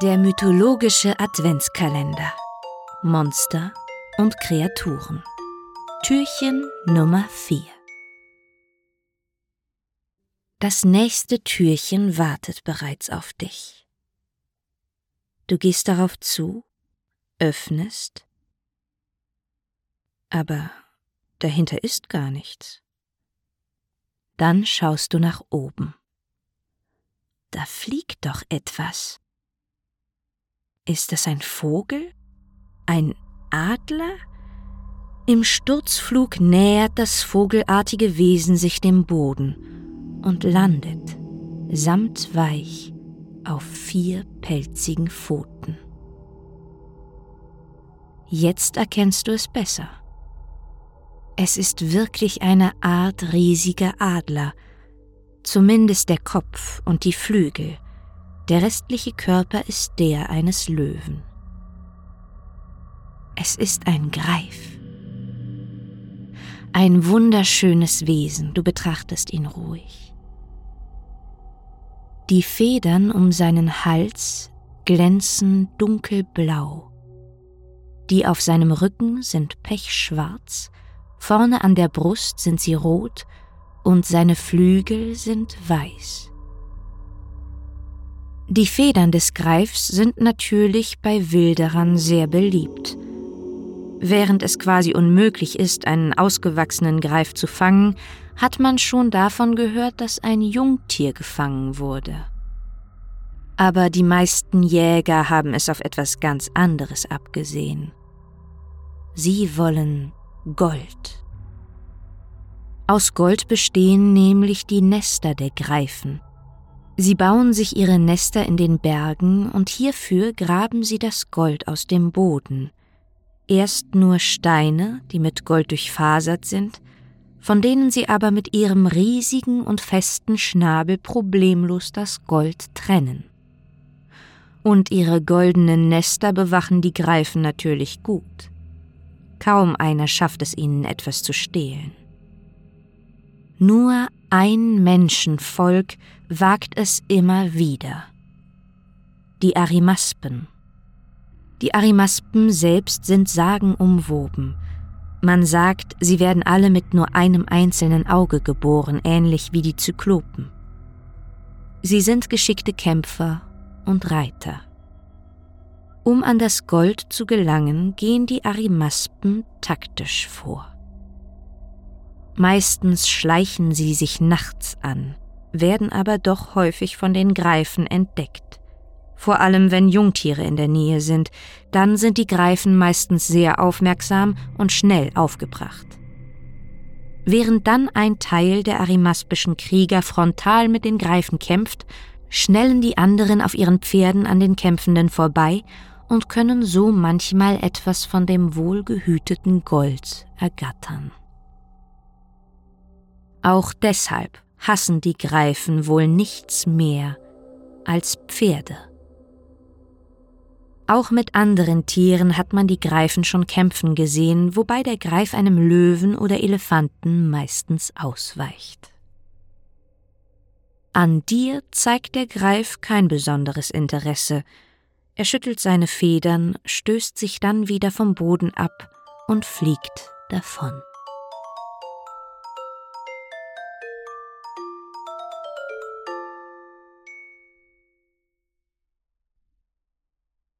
Der mythologische Adventskalender. Monster und Kreaturen. Türchen Nummer 4. Das nächste Türchen wartet bereits auf dich. Du gehst darauf zu, öffnest, aber dahinter ist gar nichts. Dann schaust du nach oben. Da fliegt doch etwas. Ist es ein Vogel? Ein Adler? Im Sturzflug nähert das vogelartige Wesen sich dem Boden und landet, samtweich, auf vier pelzigen Pfoten. Jetzt erkennst du es besser. Es ist wirklich eine Art riesiger Adler, zumindest der Kopf und die Flügel, der restliche Körper ist der eines Löwen. Es ist ein Greif. Ein wunderschönes Wesen, du betrachtest ihn ruhig. Die Federn um seinen Hals glänzen dunkelblau. Die auf seinem Rücken sind pechschwarz, vorne an der Brust sind sie rot und seine Flügel sind weiß. Die Federn des Greifs sind natürlich bei Wilderern sehr beliebt. Während es quasi unmöglich ist, einen ausgewachsenen Greif zu fangen, hat man schon davon gehört, dass ein Jungtier gefangen wurde. Aber die meisten Jäger haben es auf etwas ganz anderes abgesehen. Sie wollen Gold. Aus Gold bestehen nämlich die Nester der Greifen – Sie bauen sich ihre Nester in den Bergen und hierfür graben sie das Gold aus dem Boden. Erst nur Steine, die mit Gold durchfasert sind, von denen sie aber mit ihrem riesigen und festen Schnabel problemlos das Gold trennen. Und ihre goldenen Nester bewachen die Greifen natürlich gut. Kaum einer schafft es ihnen etwas zu stehlen. Nur ein Menschenvolk wagt es immer wieder. Die Arimaspen. Die Arimaspen selbst sind sagenumwoben. Man sagt, sie werden alle mit nur einem einzelnen Auge geboren, ähnlich wie die Zyklopen. Sie sind geschickte Kämpfer und Reiter. Um an das Gold zu gelangen, gehen die Arimaspen taktisch vor. Meistens schleichen sie sich nachts an, werden aber doch häufig von den Greifen entdeckt. Vor allem wenn Jungtiere in der Nähe sind, dann sind die Greifen meistens sehr aufmerksam und schnell aufgebracht. Während dann ein Teil der arimaspischen Krieger frontal mit den Greifen kämpft, schnellen die anderen auf ihren Pferden an den Kämpfenden vorbei und können so manchmal etwas von dem wohlgehüteten Gold ergattern. Auch deshalb hassen die Greifen wohl nichts mehr als Pferde. Auch mit anderen Tieren hat man die Greifen schon kämpfen gesehen, wobei der Greif einem Löwen oder Elefanten meistens ausweicht. An dir zeigt der Greif kein besonderes Interesse. Er schüttelt seine Federn, stößt sich dann wieder vom Boden ab und fliegt davon.